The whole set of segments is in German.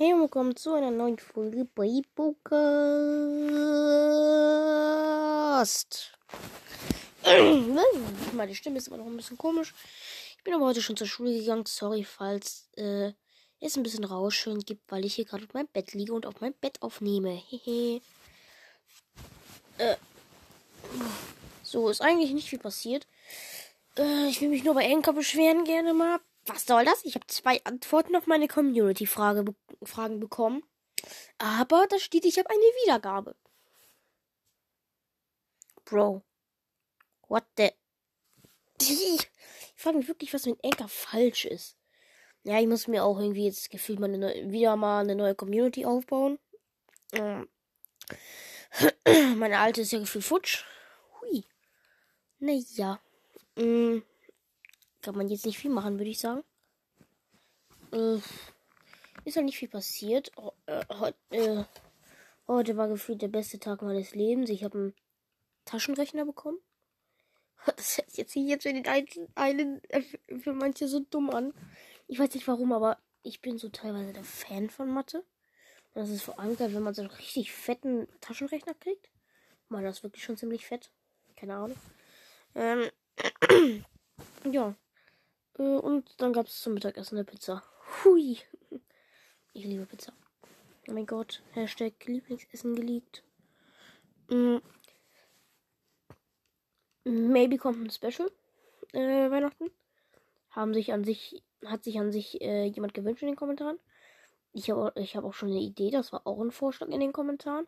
Hey und willkommen zu einer neuen Folge bei Podcast. Meine Stimme ist immer noch ein bisschen komisch. Ich bin aber heute schon zur Schule gegangen. Sorry, falls äh, es ein bisschen Rauschen gibt, weil ich hier gerade auf meinem Bett liege und auf meinem Bett aufnehme. Hehe. äh, so, ist eigentlich nicht viel passiert. Äh, ich will mich nur bei Enker beschweren gerne mal. Was soll das? Ich habe zwei Antworten auf meine Community-Fragen be bekommen. Aber da steht, ich habe eine Wiedergabe. Bro. What the. Ich frage mich wirklich, was mit Anchor falsch ist. Ja, ich muss mir auch irgendwie jetzt gefühlt mal neue, wieder mal eine neue Community aufbauen. Ähm. Meine alte ist ja gefühlt futsch. Hui. Naja. Mm kann man jetzt nicht viel machen, würde ich sagen. Äh, ist halt nicht viel passiert. Oh, äh, äh, heute war gefühlt der beste Tag meines Lebens. Ich habe einen Taschenrechner bekommen. Das hört jetzt jetzt für den einen, äh, für manche so dumm an. Ich weiß nicht warum, aber ich bin so teilweise der Fan von Mathe. Und das ist vor allem geil, wenn man so einen richtig fetten Taschenrechner kriegt. Man, das ist wirklich schon ziemlich fett. Keine Ahnung. Ähm, ja. Äh, und dann gab es zum Mittagessen eine Pizza. Hui. Ich liebe Pizza. Oh mein Gott. Hashtag Lieblingsessen geleakt. Mm. Maybe kommt ein Special. Äh, Weihnachten. Haben sich an sich, hat sich an sich äh, jemand gewünscht in den Kommentaren. Ich habe ich hab auch schon eine Idee, das war auch ein Vorschlag in den Kommentaren.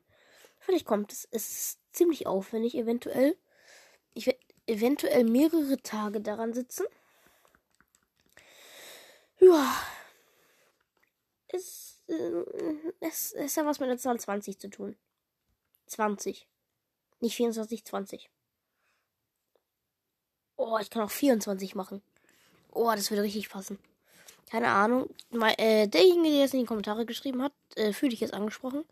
Vielleicht kommt es. Es ist ziemlich aufwendig, eventuell. Ich werde eventuell mehrere Tage daran sitzen. Ja. Es, äh, es, es hat was mit der Zahl 20 zu tun. 20. Nicht 24, 20. Oh, ich kann auch 24 machen. Oh, das würde richtig passen. Keine Ahnung. Mal, äh, derjenige, der es in die Kommentare geschrieben hat, äh, fühle ich jetzt angesprochen.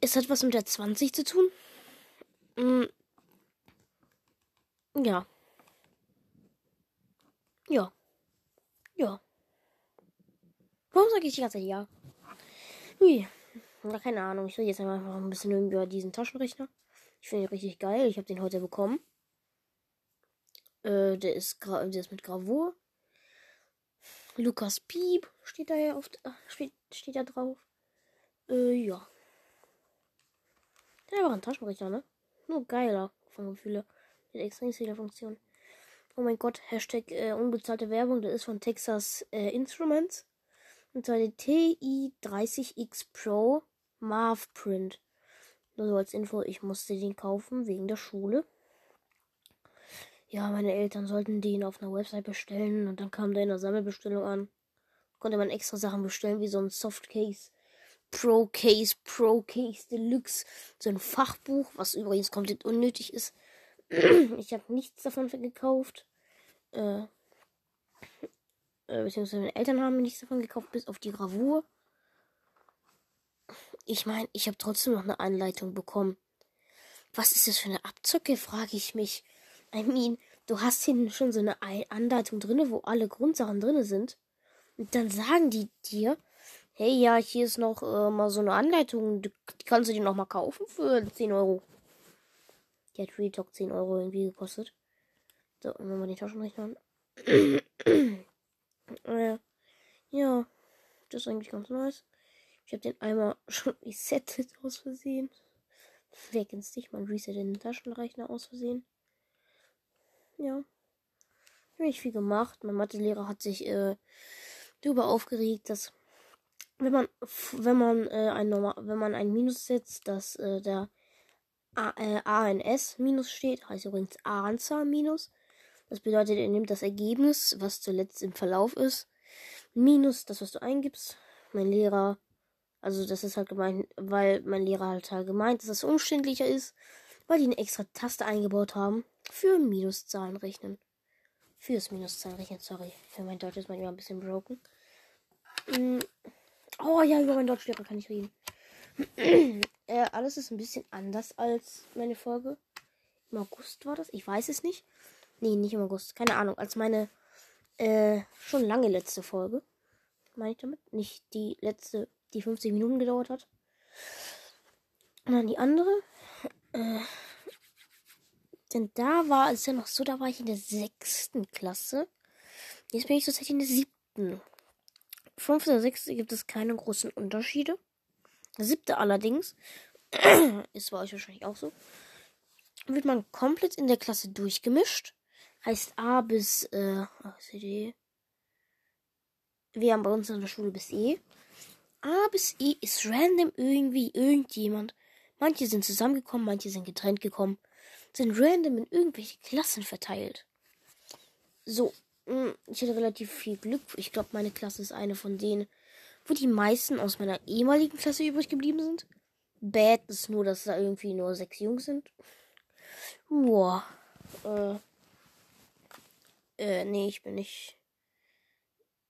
Es hat was mit der 20 zu tun. Mm. Ja. Ja. Ja. Warum sage ich die ganze Zeit ja? Ui. Ja, keine Ahnung. Ich rede jetzt einfach ein bisschen über diesen Taschenrechner. Ich finde ihn richtig geil. Ich habe den heute bekommen. Äh, der ist, der ist mit Gravur. Lukas Piep steht da ja auf, steht, steht da drauf. Äh, ja. Der war ein Taschenrechner, ne? Nur geiler von Gefühle. Mit extrem viele Funktionen. Oh mein Gott, Hashtag äh, unbezahlte Werbung, der ist von Texas äh, Instruments. Und zwar die TI30X Pro Marv Print. Nur so als Info, ich musste den kaufen wegen der Schule. Ja, meine Eltern sollten den auf einer Website bestellen und dann kam der in der Sammelbestellung an. Konnte man extra Sachen bestellen, wie so ein Softcase, Pro Case, Pro Case Deluxe, so ein Fachbuch, was übrigens komplett unnötig ist. ich habe nichts davon gekauft. Äh, äh, beziehungsweise meine Eltern haben mir nichts davon gekauft, bis auf die Gravur. Ich meine, ich habe trotzdem noch eine Anleitung bekommen. Was ist das für eine Abzocke, frage ich mich. I mean, du hast hier schon so eine Anleitung drin, wo alle Grundsachen drin sind. Und dann sagen die dir, hey, ja, hier ist noch äh, mal so eine Anleitung, die kannst du dir noch mal kaufen für 10 Euro. Die hat Real Talk 10 Euro irgendwie gekostet. So, wenn wir den Taschenrechner an. Äh, ja, das ist eigentlich ganz nice. Ich habe den einmal schon resettet aus Versehen. Wer kennt's nicht? Man resettet den Taschenrechner aus Versehen. Ja. Ich viel gemacht. Mein Mathelehrer hat sich äh, darüber aufgeregt, dass wenn man wenn man äh, ein normal wenn man ein Minus setzt, dass äh, der A, äh, ANS Minus steht, heißt übrigens A-Anzahl Minus. Das bedeutet, er nimmt das Ergebnis, was zuletzt im Verlauf ist, minus das, was du eingibst. Mein Lehrer, also das ist halt gemeint, weil mein Lehrer halt, halt gemeint, dass es umständlicher ist, weil die eine extra Taste eingebaut haben für Minuszahlen rechnen. Fürs Minuszahlen rechnen, sorry. Für mein Deutsch ist manchmal ein bisschen broken. Mm. Oh ja, über meinen Deutschlehrer kann ich reden. äh, alles ist ein bisschen anders als meine Folge. Im August war das? Ich weiß es nicht. Nee, nicht im August. Keine Ahnung. Als meine äh, schon lange letzte Folge. Meine ich damit? Nicht die letzte die 50 Minuten gedauert hat. Und dann die andere. Äh, denn da war es ja noch so, da war ich in der sechsten Klasse. Jetzt bin ich zurzeit in der siebten. Fünfte und sechste gibt es keine großen Unterschiede. Siebte allerdings, ist bei euch wahrscheinlich auch so, wird man komplett in der Klasse durchgemischt. Heißt A bis äh, CD. Wir haben bei uns in der Schule bis E. A bis E ist random irgendwie irgendjemand. Manche sind zusammengekommen, manche sind getrennt gekommen. Sind random in irgendwelche Klassen verteilt. So, hm, ich hatte relativ viel Glück. Ich glaube, meine Klasse ist eine von denen, wo die meisten aus meiner ehemaligen Klasse übrig geblieben sind. Bad ist nur, dass da irgendwie nur sechs Jungs sind. Boah. Äh. Äh, nee, ich bin nicht.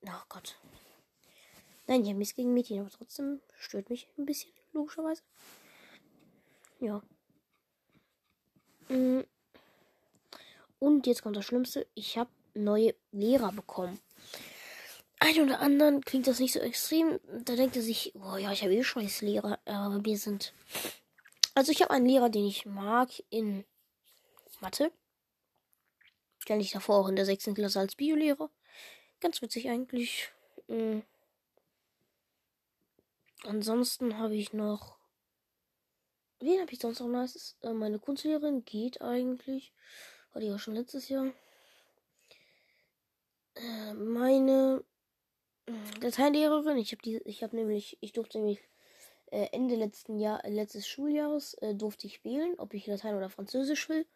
Ach Gott. Nein, ich habe nichts gegen Mädchen, aber trotzdem stört mich ein bisschen, logischerweise. Ja. Mm. Und jetzt kommt das Schlimmste. Ich habe neue Lehrer bekommen. Ein oder anderen klingt das nicht so extrem. Da denkt er sich, boah, ja, ich habe eh scheiß Lehrer. Aber wir sind. Also ich habe einen Lehrer, den ich mag in Mathe. Kenne ich davor auch in der 6. Klasse als Biolehrer. Ganz witzig eigentlich. Mhm. Ansonsten habe ich noch. Wen habe ich sonst noch nice? Äh, meine Kunstlehrerin geht eigentlich. War die ja schon letztes Jahr. Äh, meine äh, Lateinlehrerin, ich habe die, ich habe nämlich, ich durfte nämlich äh, Ende letzten Jahr, letztes Schuljahres äh, durfte ich wählen, ob ich Latein oder Französisch will.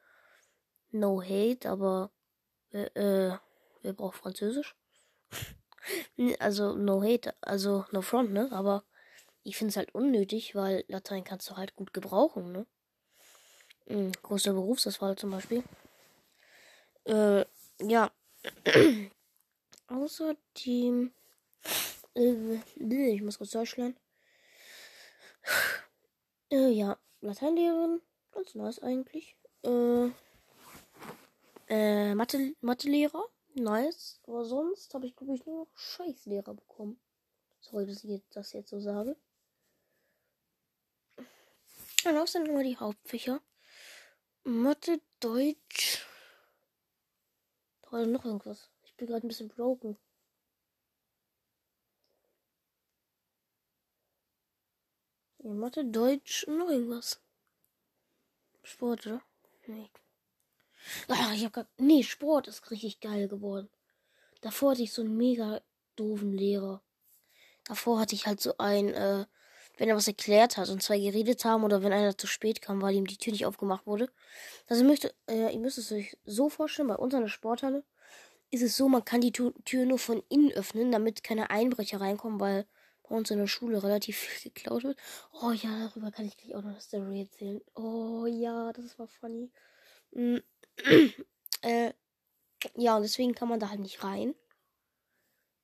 No hate, aber äh, äh, wer braucht Französisch? also no hate, also no front, ne? Aber ich finde es halt unnötig, weil Latein kannst du halt gut gebrauchen, ne? Mhm, großer Berufsauswahl zum Beispiel. Äh, ja. Außerdem. Äh, ich muss kurz Deutsch lernen. Äh, ja, Lateinlehrerin. Ganz nice eigentlich. Äh, äh, Mathe, Mathelehrer. Nice. Aber sonst habe ich, glaube ich, nur noch Scheißlehrer bekommen. Sorry, dass ich das jetzt so sage. Und auch sind immer die Hauptfächer. Mathe, Deutsch. Oder noch irgendwas. Ich bin gerade ein bisschen broken. Mathe, Deutsch noch irgendwas. Sport, oder? Nee. Ah, ich hab grad. Nee, Sport ist richtig geil geworden. Davor hatte ich so einen mega doofen Lehrer. Davor hatte ich halt so ein, äh, wenn er was erklärt hat und zwei geredet haben oder wenn einer zu spät kam, weil ihm die Tür nicht aufgemacht wurde. Also ich möchte, äh, ihr müsst es euch so vorstellen, bei uns an der Sporthalle ist es so, man kann die Tür nur von innen öffnen, damit keine Einbrecher reinkommen, weil bei uns in der Schule relativ viel geklaut wird. Oh ja, darüber kann ich gleich auch noch eine Story erzählen. Oh ja, das war funny. Mm, äh, ja, und deswegen kann man da halt nicht rein.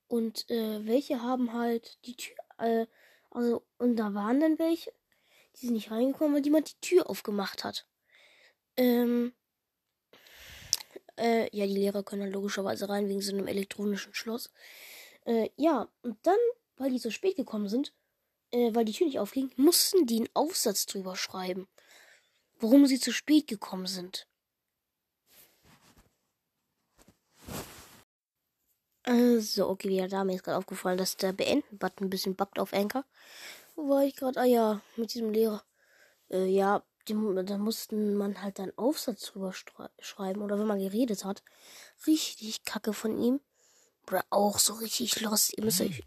Und äh, welche haben halt die Tür, äh, also, und da waren dann welche, die sind nicht reingekommen, weil jemand die Tür aufgemacht hat. Ähm, äh, ja, die Lehrer können dann logischerweise rein wegen so einem elektronischen Schloss. Äh, ja, und dann, weil die so spät gekommen sind, äh, weil die Tür nicht aufging, mussten die einen Aufsatz drüber schreiben, warum sie zu spät gekommen sind. Also, okay, wieder da. Mir ist gerade aufgefallen, dass der Beenden-Button ein bisschen buggt auf. Wo war ich gerade? Ah ja, mit diesem Lehrer. Äh, ja, da mussten man halt einen Aufsatz drüber schreiben. Oder wenn man geredet hat. Richtig kacke von ihm. Oder auch so richtig lost. Ihr müsst euch.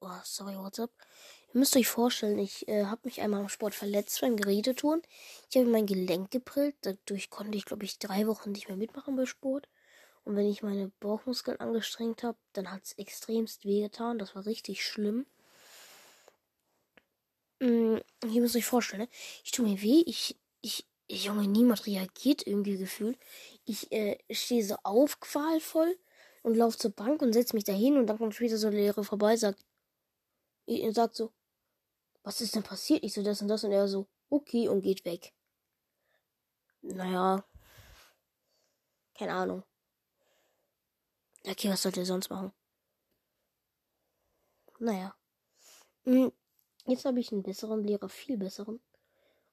Oh, sorry, what's up? Ihr müsst euch vorstellen, ich äh, habe mich einmal im Sport verletzt beim Gerätetouren. Ich habe mein Gelenk geprillt. Dadurch konnte ich, glaube ich, drei Wochen nicht mehr mitmachen bei Sport. Und wenn ich meine Bauchmuskeln angestrengt habe, dann hat es extremst wehgetan. Das war richtig schlimm. Hm, ihr müsst euch vorstellen, ne? ich tue mir weh, ich, ich, Junge, niemand reagiert irgendwie gefühlt. Ich äh, stehe so auf, qualvoll, und laufe zur Bank und setze mich dahin und dann kommt später so der Lehrer vorbei, sagt, und sagt so, was ist denn passiert? Ich so, das und das und er so, okay, und geht weg. Naja, keine Ahnung. Okay, was sollte er sonst machen? Naja. Hm, Jetzt habe ich einen besseren Lehrer, viel besseren.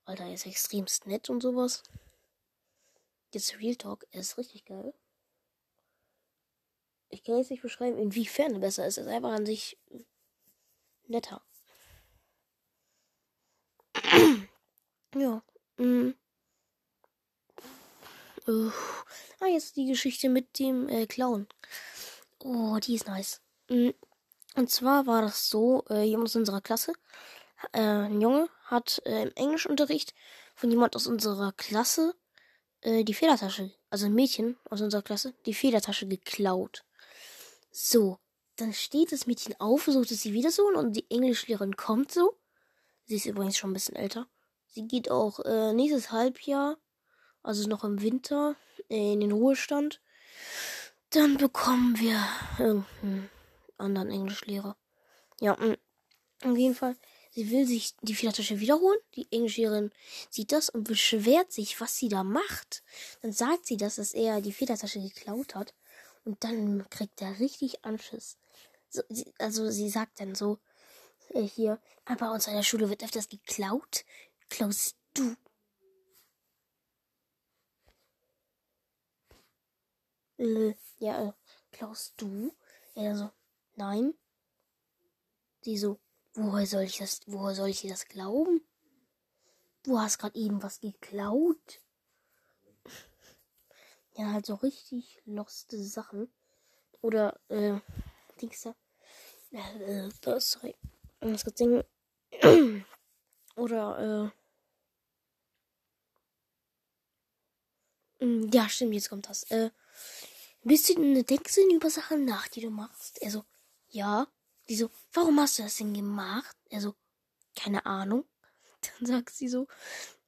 Alter, er ist extremst nett und sowas. Jetzt Real Talk, er ist richtig geil. Ich kann jetzt nicht beschreiben, inwiefern er besser ist. Er ist einfach an sich netter. ja. Mm. Uh. Ah, jetzt die Geschichte mit dem äh, Clown. Oh, die ist nice. Mm. Und zwar war das so, äh, jemand aus unserer Klasse, äh, ein Junge, hat äh, im Englischunterricht von jemand aus unserer Klasse äh, die Federtasche, also ein Mädchen aus unserer Klasse, die Federtasche geklaut. So, dann steht das Mädchen auf, versucht es sie wieder so und die Englischlehrerin kommt so. Sie ist übrigens schon ein bisschen älter. Sie geht auch äh, nächstes Halbjahr, also noch im Winter, äh, in den Ruhestand. Dann bekommen wir irgendeinen anderen Englischlehrer. Ja, mh. auf jeden Fall. Sie will sich die Federtasche wiederholen. Die Englischlehrerin sieht das und beschwert sich, was sie da macht. Dann sagt sie das, dass er die Federtasche geklaut hat. Und dann kriegt er richtig Anschiss. So, sie, also sie sagt dann so, äh, hier, bei uns an der Schule wird öfters geklaut. Klaust du? Ja, äh, klaust du? Er so, nein. Sie so, woher soll ich das, woher soll ich dir das glauben? Du hast gerade eben was geklaut. Ja, halt so richtig loste Sachen. Oder, äh, Dings da. Äh, äh, sorry. Das singen. Oder, äh. Mm, ja, stimmt, jetzt kommt das. Äh, bist du denn, denkst du denn über Sachen nach, die du machst? Er so, ja. Die so, warum hast du das denn gemacht? Er so, keine Ahnung. Dann sagt sie so,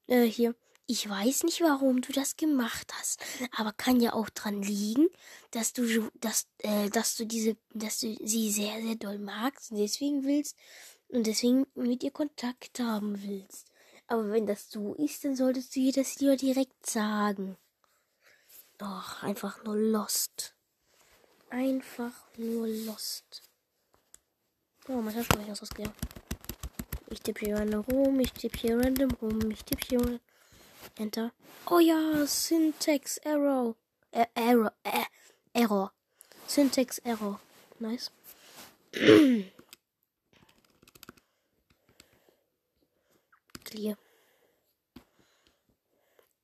äh, hier, ich weiß nicht, warum du das gemacht hast, aber kann ja auch dran liegen, dass du, dass, äh, dass du diese, dass du sie sehr, sehr doll magst und deswegen willst und deswegen mit ihr Kontakt haben willst. Aber wenn das so ist, dann solltest du ihr das lieber direkt sagen. Doch, einfach nur lost. Einfach nur lost. Oh, mein Taschenrechner ist ausgegangen. Ich tippe hier random rum, ich tippe hier random rum, ich tippe hier random. Enter. Oh ja, Syntax Error. Äh, error. Äh, error. Syntax Error. Nice. Clear.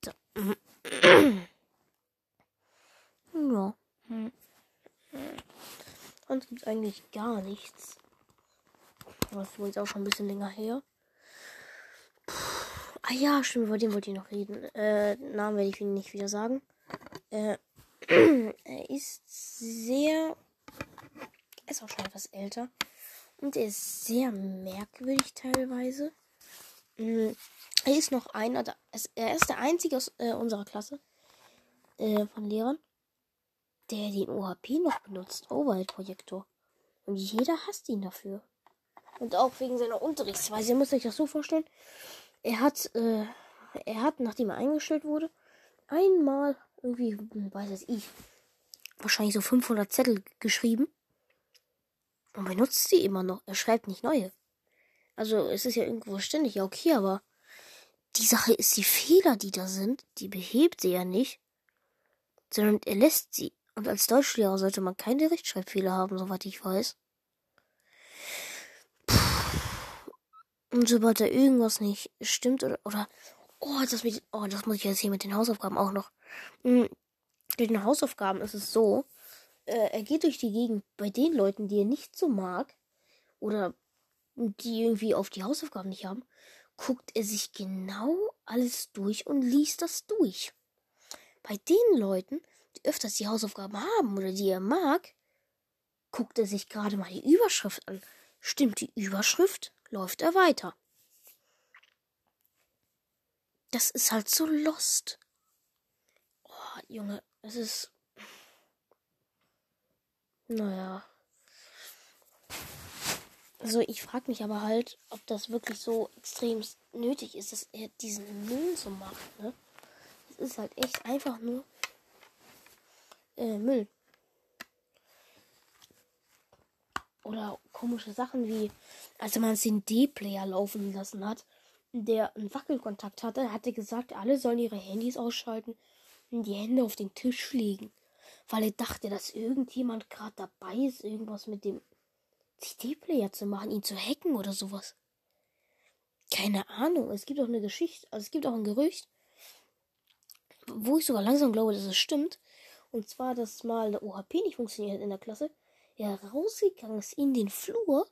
So. ja. Sonst gibt es eigentlich gar nichts. Das ist wohl auch schon ein bisschen länger her. Ah ja, stimmt, über den wollte ich noch reden. Äh, Namen werde ich Ihnen nicht wieder sagen. Äh, er ist sehr. Er ist auch schon etwas älter. Und er ist sehr merkwürdig teilweise. Mhm. Er ist noch einer. Er ist der einzige aus äh, unserer Klasse äh, von Lehrern, der den OHP noch benutzt. Overhead-Projektor. Und jeder hasst ihn dafür. Und auch wegen seiner Unterrichtsweise. Ihr müsst euch das so vorstellen. Er hat, äh, er hat, nachdem er eingestellt wurde, einmal irgendwie, weiß es ich, wahrscheinlich so 500 Zettel geschrieben und benutzt sie immer noch. Er schreibt nicht neue. Also es ist ja irgendwo ständig ja okay, aber die Sache ist, die Fehler, die da sind, die behebt sie ja nicht, sondern er lässt sie. Und als Deutschlehrer sollte man keine Rechtschreibfehler haben, soweit ich weiß. Und sobald da irgendwas nicht stimmt oder, oder, oh, das mit, oh, das muss ich jetzt hier mit den Hausaufgaben auch noch. Mhm. Mit den Hausaufgaben ist es so, äh, er geht durch die Gegend bei den Leuten, die er nicht so mag, oder die irgendwie auf die Hausaufgaben nicht haben, guckt er sich genau alles durch und liest das durch. Bei den Leuten, öfters die Hausaufgaben haben oder die er mag, guckt er sich gerade mal die Überschrift an. Stimmt die Überschrift? läuft er weiter. Das ist halt so lost. Oh, Junge, es ist. Naja. Also ich frage mich aber halt, ob das wirklich so extrem nötig ist, dass er diesen Müll so macht, ne? Es ist halt echt einfach nur äh, Müll. oder komische Sachen wie, als man den D-Player laufen lassen hat, der einen Wackelkontakt hatte, hat er gesagt, alle sollen ihre Handys ausschalten und die Hände auf den Tisch legen. Weil er dachte, dass irgendjemand gerade dabei ist, irgendwas mit dem CD-Player zu machen, ihn zu hacken oder sowas. Keine Ahnung. Es gibt auch eine Geschichte, also es gibt auch ein Gerücht, wo ich sogar langsam glaube, dass es stimmt. Und zwar, dass mal der OHP nicht funktioniert in der Klasse. Er rausgegangen ist in den Flur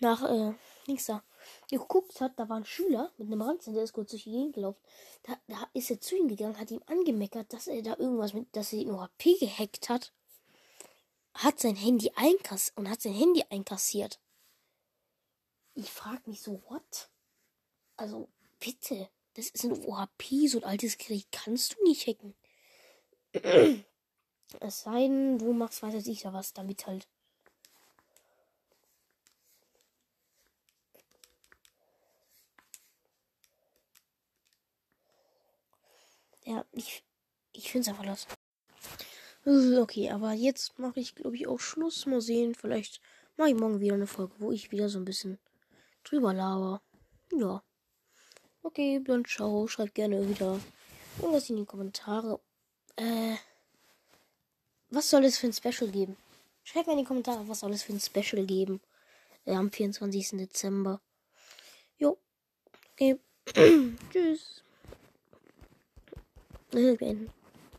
nach, äh, links da, geguckt hat, da war ein Schüler mit einem Ranzen, der ist kurz durch die Gegend gelaufen. Da, da ist er zu ihm gegangen, hat ihm angemeckert, dass er da irgendwas mit, dass er den OHP gehackt hat. Hat sein Handy einkassiert und hat sein Handy einkassiert. Ich frag mich so, what? Also, bitte. Das ist ein OHP, so ein altes Gerät kannst du nicht hacken. es sei denn, du machst weiter sicher was damit halt. Ja, ich, ich finde es einfach los. Okay, aber jetzt mache ich, glaube ich, auch Schluss. Mal sehen, vielleicht mache ich morgen wieder eine Folge, wo ich wieder so ein bisschen drüber laber. Ja. Okay, dann ciao. Schreibt gerne wieder irgendwas in die Kommentare. Äh, was soll es für ein Special geben? Schreibt mir in die Kommentare, was soll es für ein Special geben. Äh, am 24. Dezember. Jo. Okay. Tschüss. beenden.